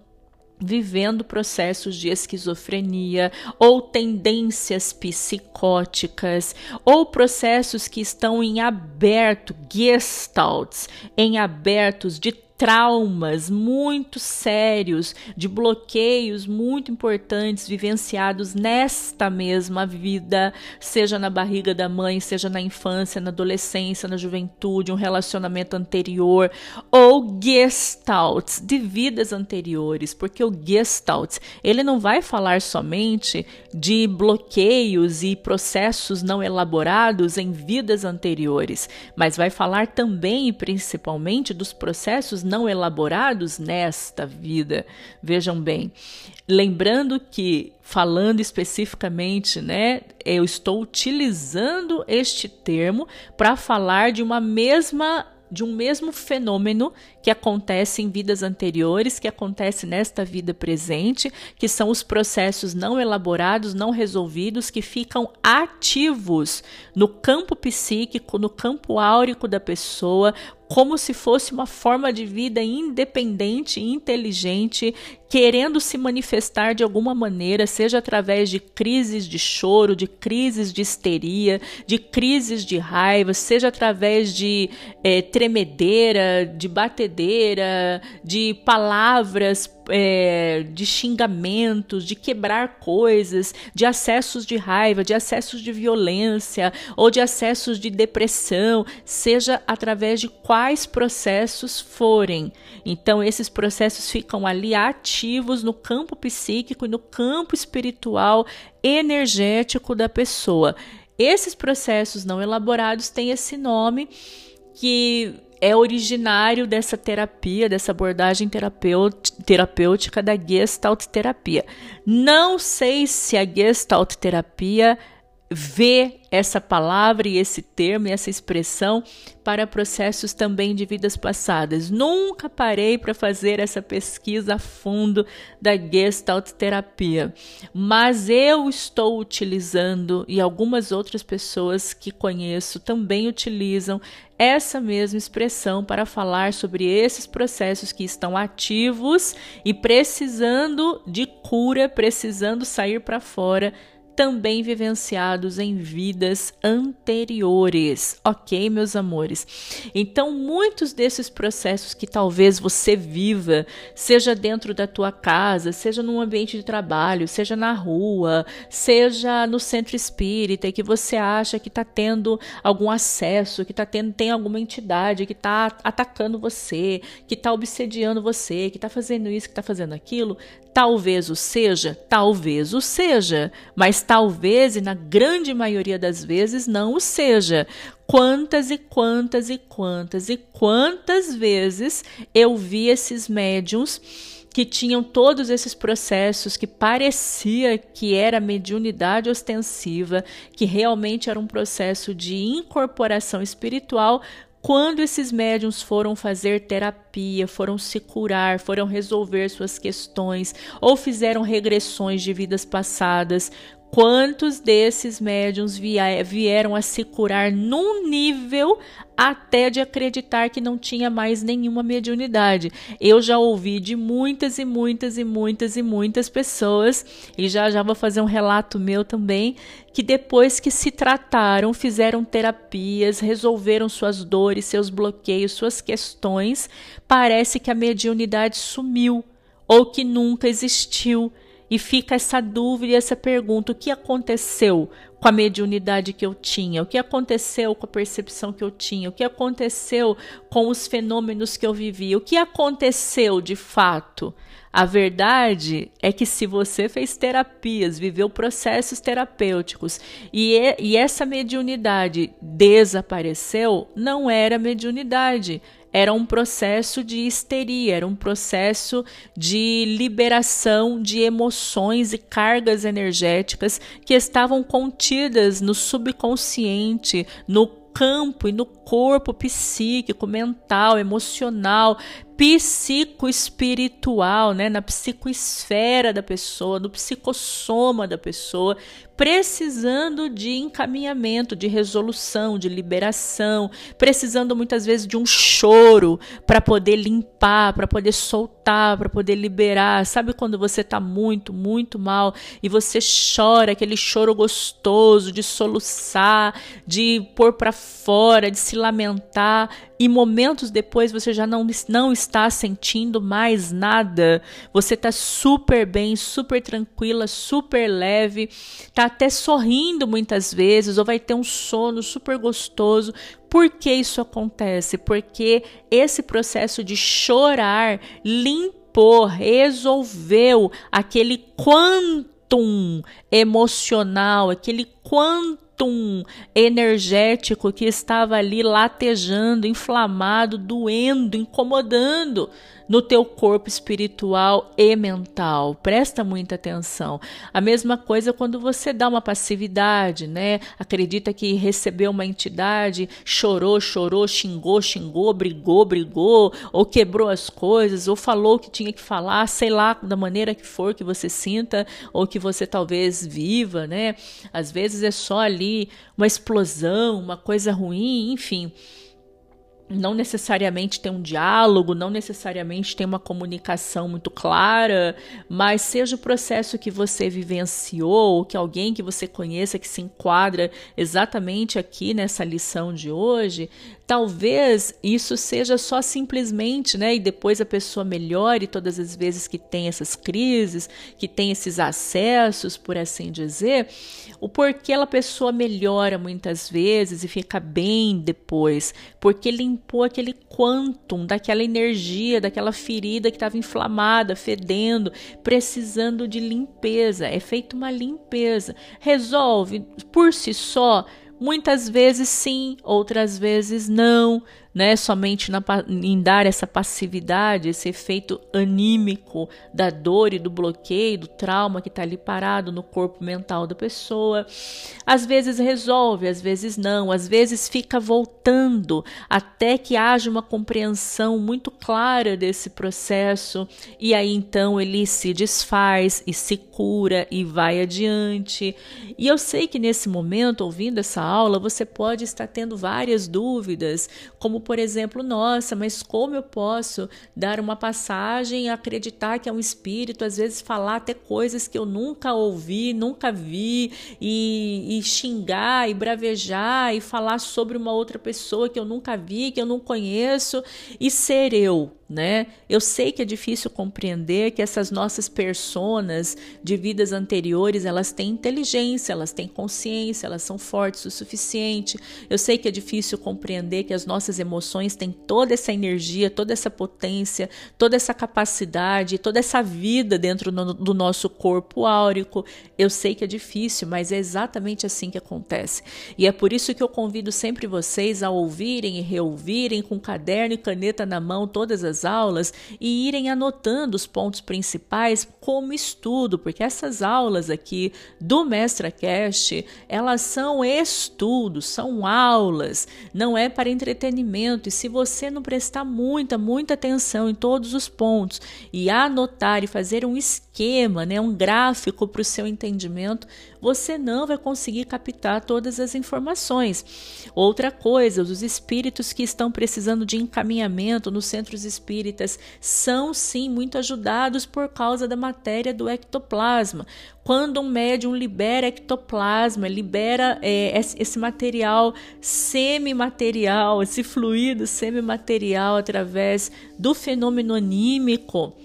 vivendo processos de esquizofrenia ou tendências psicóticas ou processos que estão em aberto, gestalts, em abertos de traumas muito sérios, de bloqueios muito importantes vivenciados nesta mesma vida, seja na barriga da mãe, seja na infância, na adolescência, na juventude, um relacionamento anterior, ou gestalts de vidas anteriores, porque o gestalt, ele não vai falar somente de bloqueios e processos não elaborados em vidas anteriores, mas vai falar também e principalmente dos processos não elaborados nesta vida. Vejam bem, lembrando que falando especificamente, né, eu estou utilizando este termo para falar de uma mesma de um mesmo fenômeno que acontece em vidas anteriores, que acontece nesta vida presente, que são os processos não elaborados, não resolvidos, que ficam ativos no campo psíquico, no campo áurico da pessoa, como se fosse uma forma de vida independente inteligente, querendo se manifestar de alguma maneira, seja através de crises de choro, de crises de histeria, de crises de raiva, seja através de é, tremedeira, de batedeira, de palavras é, de xingamentos, de quebrar coisas, de acessos de raiva, de acessos de violência ou de acessos de depressão, seja através de quais processos forem. Então, esses processos ficam ali ativos no campo psíquico e no campo espiritual energético da pessoa. Esses processos não elaborados têm esse nome que é originário dessa terapia, dessa abordagem terapêutica da Gestalt terapia. Não sei se a Gestalt terapia vê essa palavra e esse termo e essa expressão para processos também de vidas passadas. Nunca parei para fazer essa pesquisa a fundo da Gestalt terapia, mas eu estou utilizando e algumas outras pessoas que conheço também utilizam essa mesma expressão para falar sobre esses processos que estão ativos e precisando de cura, precisando sair para fora também vivenciados em vidas anteriores, ok, meus amores? Então, muitos desses processos que talvez você viva, seja dentro da tua casa, seja num ambiente de trabalho, seja na rua, seja no centro espírita, e que você acha que está tendo algum acesso, que tá tendo, tem alguma entidade que está atacando você, que está obsediando você, que está fazendo isso, que está fazendo aquilo, talvez o seja, talvez o seja, mas talvez e na grande maioria das vezes não o seja. Quantas e quantas e quantas e quantas vezes eu vi esses médiums que tinham todos esses processos que parecia que era mediunidade ostensiva, que realmente era um processo de incorporação espiritual, quando esses médiums foram fazer terapia, foram se curar, foram resolver suas questões ou fizeram regressões de vidas passadas, Quantos desses médiums vieram a se curar num nível até de acreditar que não tinha mais nenhuma mediunidade? Eu já ouvi de muitas e muitas e muitas e muitas pessoas, e já já vou fazer um relato meu também, que depois que se trataram, fizeram terapias, resolveram suas dores, seus bloqueios, suas questões, parece que a mediunidade sumiu ou que nunca existiu. E fica essa dúvida e essa pergunta: o que aconteceu com a mediunidade que eu tinha? O que aconteceu com a percepção que eu tinha? O que aconteceu com os fenômenos que eu vivia? O que aconteceu de fato? A verdade é que se você fez terapias, viveu processos terapêuticos e, e essa mediunidade desapareceu, não era mediunidade, era um processo de histeria, era um processo de liberação de emoções e cargas energéticas que estavam contidas no subconsciente, no campo e no corpo psíquico, mental, emocional, psicoespiritual, né, na psicoesfera da pessoa, no psicossoma da pessoa, precisando de encaminhamento, de resolução, de liberação, precisando muitas vezes de um choro para poder limpar, para poder soltar, para poder liberar. Sabe quando você está muito, muito mal e você chora, aquele choro gostoso de soluçar, de pôr para fora, de se lamentar e momentos depois você já não, não está sentindo mais nada. Você está super bem, super tranquila, super leve, está até sorrindo muitas vezes, ou vai ter um sono super gostoso. Por que isso acontece? Porque esse processo de chorar limpou, resolveu aquele quantum emocional, aquele quantum quantum energético que estava ali latejando, inflamado, doendo, incomodando no teu corpo espiritual e mental. Presta muita atenção. A mesma coisa quando você dá uma passividade, né? Acredita que recebeu uma entidade, chorou, chorou, xingou, xingou, brigou, brigou, ou quebrou as coisas, ou falou o que tinha que falar, sei lá, da maneira que for que você sinta ou que você talvez viva, né? Às vezes é só ali uma explosão, uma coisa ruim, enfim não necessariamente tem um diálogo, não necessariamente tem uma comunicação muito clara, mas seja o processo que você vivenciou, ou que alguém que você conheça que se enquadra exatamente aqui nessa lição de hoje, talvez isso seja só simplesmente, né? E depois a pessoa melhore todas as vezes que tem essas crises, que tem esses acessos, por assim dizer, o porquê a pessoa melhora muitas vezes e fica bem depois, porque limpou aquele quantum daquela energia, daquela ferida que estava inflamada, fedendo, precisando de limpeza. É feita uma limpeza. Resolve por si só Muitas vezes sim, outras vezes não né, somente na, em dar essa passividade, esse efeito anímico da dor e do bloqueio, do trauma que está ali parado no corpo mental da pessoa. Às vezes resolve, às vezes não, às vezes fica voltando até que haja uma compreensão muito clara desse processo e aí então ele se desfaz e se cura e vai adiante. E eu sei que nesse momento, ouvindo essa aula, você pode estar tendo várias dúvidas, como por exemplo, nossa, mas como eu posso dar uma passagem e acreditar que é um espírito, às vezes falar até coisas que eu nunca ouvi, nunca vi, e, e xingar e bravejar e falar sobre uma outra pessoa que eu nunca vi, que eu não conheço, e ser eu, né? Eu sei que é difícil compreender que essas nossas personas de vidas anteriores, elas têm inteligência, elas têm consciência, elas são fortes o suficiente. Eu sei que é difícil compreender que as nossas emoções têm toda essa energia, toda essa potência, toda essa capacidade, toda essa vida dentro no, do nosso corpo áurico. Eu sei que é difícil, mas é exatamente assim que acontece. E é por isso que eu convido sempre vocês a ouvirem e reouvirem com caderno e caneta na mão todas as aulas e irem anotando os pontos principais como estudo, porque essas aulas aqui do Mestra Cast, elas são estudos, são aulas, não é para entretenimento. E se você não prestar muita, muita atenção em todos os pontos e anotar e fazer um esquema, né, um gráfico para o seu entendimento, você não vai conseguir captar todas as informações. Outra coisa, os espíritos que estão precisando de encaminhamento nos centros espíritas são sim muito ajudados por causa da matéria do ectoplasma. Quando um médium libera ectoplasma, libera é, esse material semimaterial, esse fluido semimaterial através do fenômeno anímico,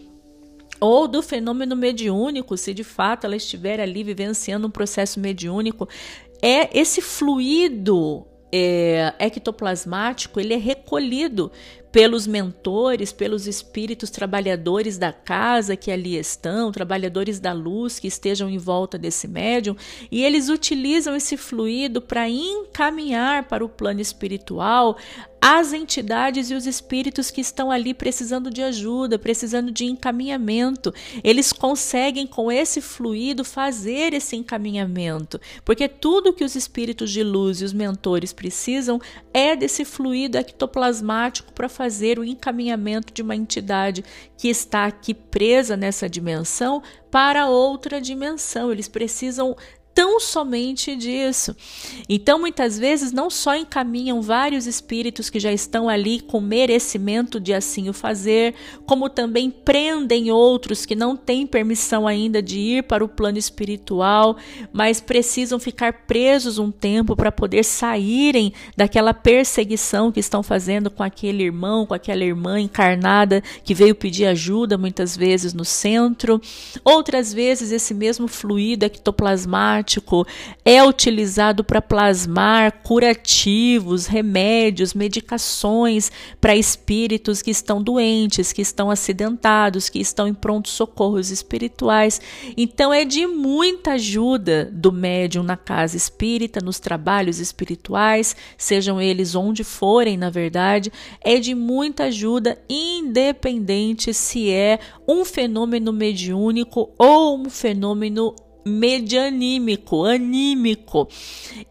ou do fenômeno mediúnico, se de fato ela estiver ali vivenciando um processo mediúnico, é esse fluido é, ectoplasmático, ele é recolhido pelos mentores, pelos espíritos trabalhadores da casa que ali estão, trabalhadores da luz que estejam em volta desse médium, e eles utilizam esse fluido para encaminhar para o plano espiritual as entidades e os espíritos que estão ali precisando de ajuda, precisando de encaminhamento. Eles conseguem, com esse fluido, fazer esse encaminhamento, porque tudo que os espíritos de luz e os mentores precisam é desse fluido ectoplasmático para o encaminhamento de uma entidade que está aqui presa nessa dimensão para outra dimensão. Eles precisam tão somente disso. Então, muitas vezes, não só encaminham vários espíritos que já estão ali com merecimento de assim o fazer, como também prendem outros que não têm permissão ainda de ir para o plano espiritual, mas precisam ficar presos um tempo para poder saírem daquela perseguição que estão fazendo com aquele irmão, com aquela irmã encarnada que veio pedir ajuda muitas vezes no centro. Outras vezes, esse mesmo fluido ectoplasmático é utilizado para plasmar curativos, remédios, medicações para espíritos que estão doentes, que estão acidentados, que estão em prontos socorros espirituais. Então é de muita ajuda do médium na casa espírita, nos trabalhos espirituais, sejam eles onde forem, na verdade, é de muita ajuda, independente se é um fenômeno mediúnico ou um fenômeno medianímico, anímico.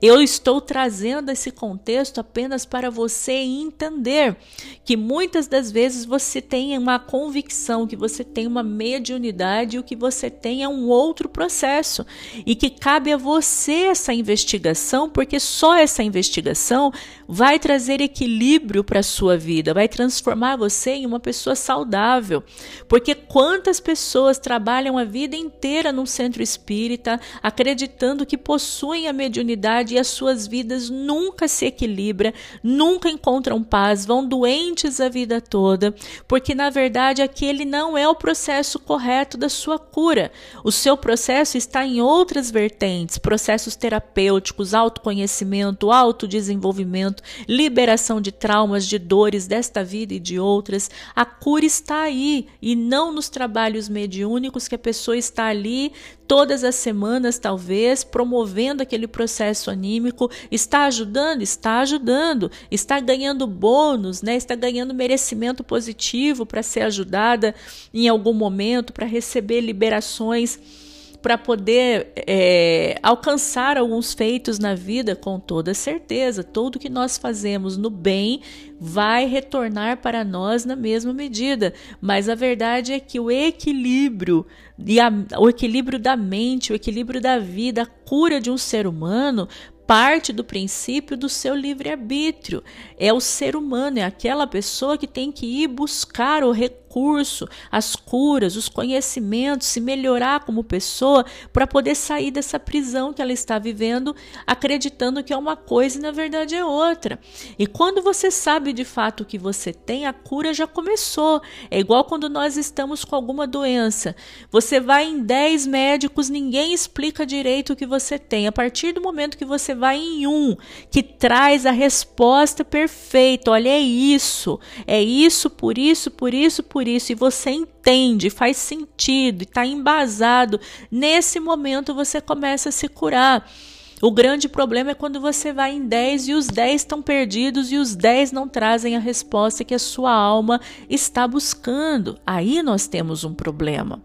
Eu estou trazendo esse contexto apenas para você entender que muitas das vezes você tem uma convicção, que você tem uma mediunidade e o que você tem é um outro processo e que cabe a você essa investigação, porque só essa investigação vai trazer equilíbrio para a sua vida, vai transformar você em uma pessoa saudável. Porque quantas pessoas trabalham a vida inteira num centro espírita acreditando que possuem a mediunidade e as suas vidas nunca se equilibram, nunca encontram paz, vão doentes a vida toda, porque na verdade aquele não é o processo correto da sua cura. O seu processo está em outras vertentes, processos terapêuticos, autoconhecimento, autodesenvolvimento, liberação de traumas, de dores desta vida e de outras. A cura está aí e não nos trabalhos mediúnicos que a pessoa está ali todas as semanas, talvez, promovendo aquele processo anímico, está ajudando? Está ajudando, está ganhando bônus, né? está ganhando merecimento positivo para ser ajudada em algum momento, para receber liberações para poder é, alcançar alguns feitos na vida com toda certeza. Tudo que nós fazemos no bem vai retornar para nós na mesma medida. Mas a verdade é que o equilíbrio a, o equilíbrio da mente, o equilíbrio da vida, a cura de um ser humano parte do princípio do seu livre-arbítrio. É o ser humano, é aquela pessoa que tem que ir buscar o recurso, as curas, os conhecimentos, se melhorar como pessoa para poder sair dessa prisão que ela está vivendo, acreditando que é uma coisa e na verdade é outra. E quando você sabe de fato o que você tem, a cura já começou. É igual quando nós estamos com alguma doença. Você vai em 10 médicos, ninguém explica direito o que você tem. A partir do momento que você vai em um que traz a resposta perfeita, olha, é isso, é isso, por isso, por isso, por isso, e você entende, faz sentido, está embasado. Nesse momento você começa a se curar. O grande problema é quando você vai em 10 e os 10 estão perdidos e os 10 não trazem a resposta que a sua alma está buscando. Aí nós temos um problema.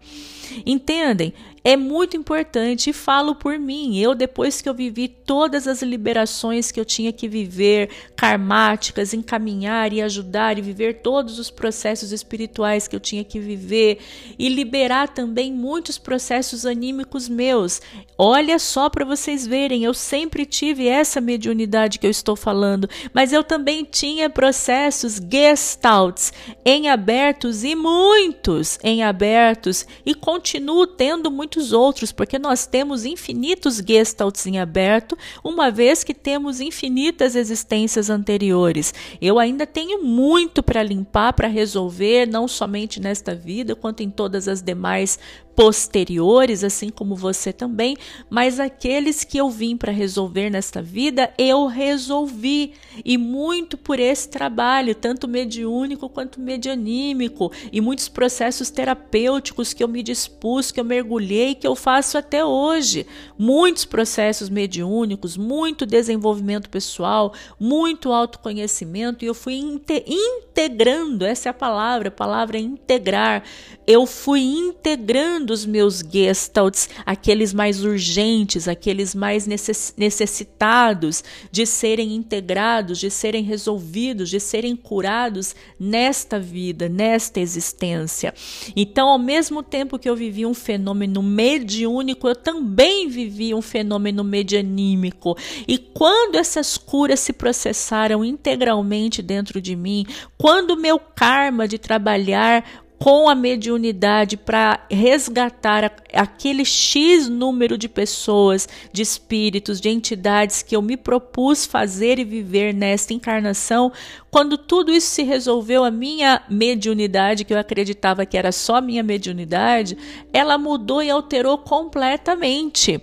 Entendem? É muito importante e falo por mim. Eu, depois que eu vivi todas as liberações que eu tinha que viver, karmáticas, encaminhar e ajudar e viver todos os processos espirituais que eu tinha que viver e liberar também muitos processos anímicos meus. Olha só para vocês verem, eu sempre tive essa mediunidade que eu estou falando, mas eu também tinha processos gestalts em abertos e muitos em abertos e continuo tendo muitos muitos outros, porque nós temos infinitos gestalts em aberto, uma vez que temos infinitas existências anteriores. Eu ainda tenho muito para limpar, para resolver, não somente nesta vida, quanto em todas as demais posteriores, assim como você também, mas aqueles que eu vim para resolver nesta vida, eu resolvi. E muito por esse trabalho, tanto mediúnico quanto medianímico, e muitos processos terapêuticos que eu me dispus, que eu mergulhei, que eu faço até hoje. Muitos processos mediúnicos, muito desenvolvimento pessoal, muito autoconhecimento, e eu fui integrando, essa é a palavra, a palavra é integrar. Eu fui integrando os meus gestalts, aqueles mais urgentes, aqueles mais necessitados de serem integrados, de serem resolvidos, de serem curados nesta vida, nesta existência. Então, ao mesmo tempo que eu vivi um fenômeno mediúnico, eu também vivi um fenômeno medianímico. E quando essas curas se processaram integralmente dentro de mim, quando meu karma de trabalhar com a mediunidade para resgatar aquele X número de pessoas, de espíritos, de entidades que eu me propus fazer e viver nesta encarnação, quando tudo isso se resolveu, a minha mediunidade, que eu acreditava que era só minha mediunidade, ela mudou e alterou completamente.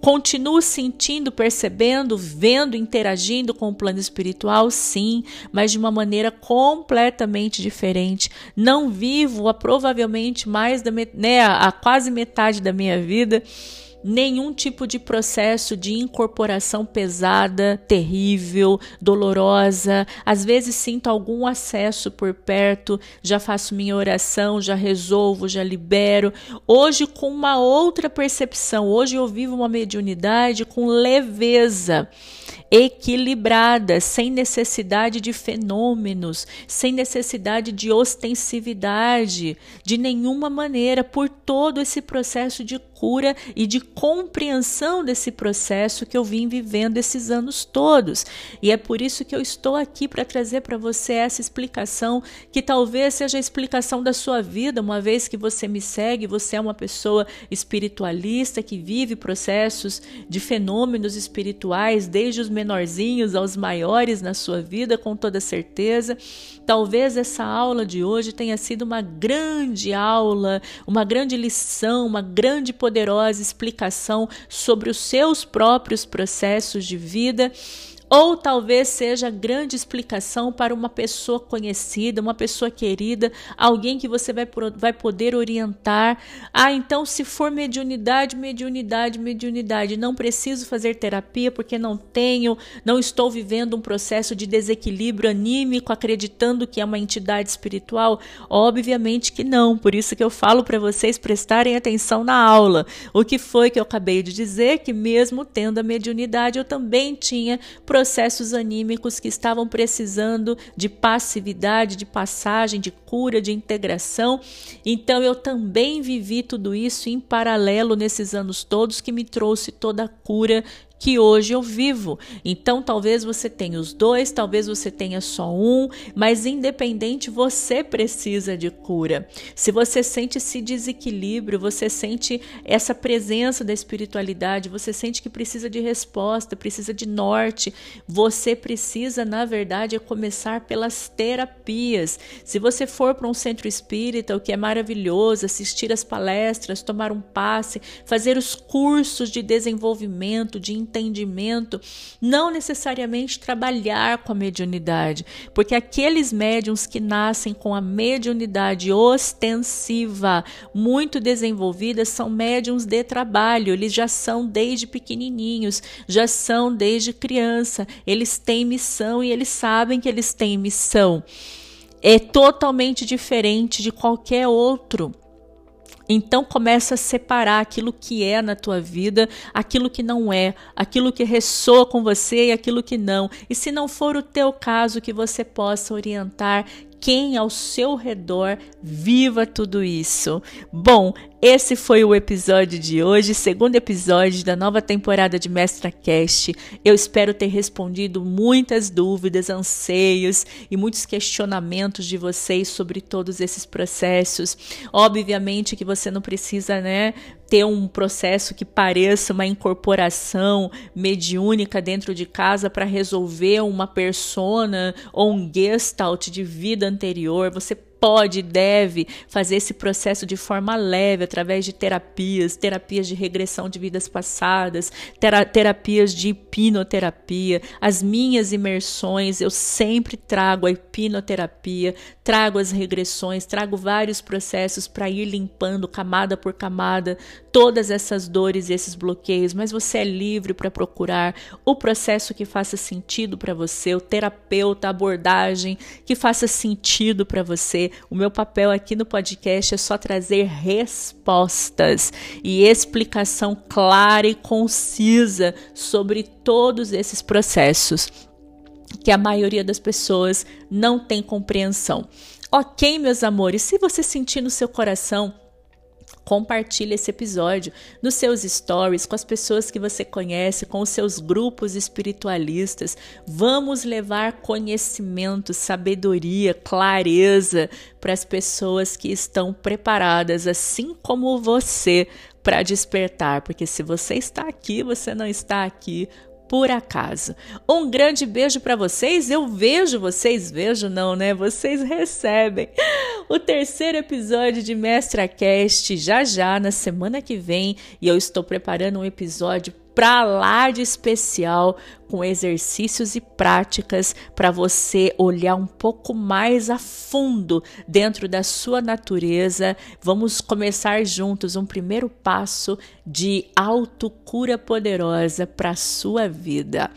Continuo sentindo, percebendo, vendo, interagindo com o plano espiritual, sim, mas de uma maneira completamente diferente. Não vivo a provavelmente mais da né, a quase metade da minha vida nenhum tipo de processo de incorporação pesada, terrível, dolorosa. Às vezes sinto algum acesso por perto, já faço minha oração, já resolvo, já libero. Hoje, com uma outra percepção, hoje eu vivo uma mediunidade com leveza equilibrada, sem necessidade de fenômenos, sem necessidade de ostensividade, de nenhuma maneira, por todo esse processo de cura e de compreensão desse processo que eu vim vivendo esses anos todos. E é por isso que eu estou aqui para trazer para você essa explicação, que talvez seja a explicação da sua vida, uma vez que você me segue, você é uma pessoa espiritualista que vive processos de fenômenos espirituais, desde os menorzinhos aos maiores na sua vida, com toda certeza. Talvez essa aula de hoje tenha sido uma grande aula, uma grande lição, uma grande poderosa explicação sobre os seus próprios processos de vida ou talvez seja grande explicação para uma pessoa conhecida, uma pessoa querida, alguém que você vai, vai poder orientar. Ah, então se for mediunidade, mediunidade, mediunidade, não preciso fazer terapia porque não tenho, não estou vivendo um processo de desequilíbrio anímico, acreditando que é uma entidade espiritual? Obviamente que não, por isso que eu falo para vocês prestarem atenção na aula. O que foi que eu acabei de dizer? Que mesmo tendo a mediunidade, eu também tinha processos anímicos que estavam precisando de passividade, de passagem, de cura, de integração. Então eu também vivi tudo isso em paralelo nesses anos todos que me trouxe toda a cura que hoje eu vivo. Então, talvez você tenha os dois, talvez você tenha só um, mas independente, você precisa de cura. Se você sente esse desequilíbrio, você sente essa presença da espiritualidade, você sente que precisa de resposta, precisa de norte, você precisa, na verdade, é começar pelas terapias. Se você for para um centro espírita, o que é maravilhoso, assistir as palestras, tomar um passe, fazer os cursos de desenvolvimento, de entendimento, não necessariamente trabalhar com a mediunidade, porque aqueles médiums que nascem com a mediunidade ostensiva muito desenvolvida são médiums de trabalho, eles já são desde pequenininhos, já são desde criança, eles têm missão e eles sabem que eles têm missão. É totalmente diferente de qualquer outro então começa a separar aquilo que é na tua vida, aquilo que não é, aquilo que ressoa com você e aquilo que não. E se não for o teu caso, que você possa orientar quem ao seu redor viva tudo isso. Bom, esse foi o episódio de hoje, segundo episódio da nova temporada de Mestra Cast. Eu espero ter respondido muitas dúvidas, anseios e muitos questionamentos de vocês sobre todos esses processos. Obviamente que você não precisa, né, ter um processo que pareça uma incorporação mediúnica dentro de casa para resolver uma persona ou um gestalt de vida anterior. Você pode, deve fazer esse processo de forma leve, através de terapias, terapias de regressão de vidas passadas, terapias de hipnoterapia. As minhas imersões, eu sempre trago a hipnoterapia, trago as regressões, trago vários processos para ir limpando camada por camada todas essas dores e esses bloqueios, mas você é livre para procurar o processo que faça sentido para você, o terapeuta, a abordagem que faça sentido para você. O meu papel aqui no podcast é só trazer respostas e explicação clara e concisa sobre todos esses processos que a maioria das pessoas não tem compreensão. Ok, meus amores, se você sentir no seu coração Compartilhe esse episódio nos seus stories, com as pessoas que você conhece, com os seus grupos espiritualistas. Vamos levar conhecimento, sabedoria, clareza para as pessoas que estão preparadas, assim como você, para despertar. Porque se você está aqui, você não está aqui por acaso. Um grande beijo para vocês. Eu vejo vocês, vejo não, né? Vocês recebem o terceiro episódio de Mestra Cast já já na semana que vem e eu estou preparando um episódio para lá de especial com exercícios e práticas para você olhar um pouco mais a fundo dentro da sua natureza. Vamos começar juntos um primeiro passo de autocura poderosa para a sua vida.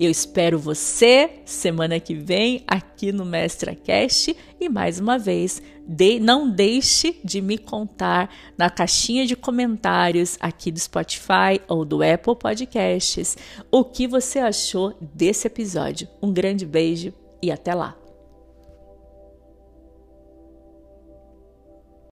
Eu espero você semana que vem aqui no Mestra Cast e mais uma vez, de, não deixe de me contar na caixinha de comentários aqui do Spotify ou do Apple Podcasts o que você achou desse episódio. Um grande beijo e até lá.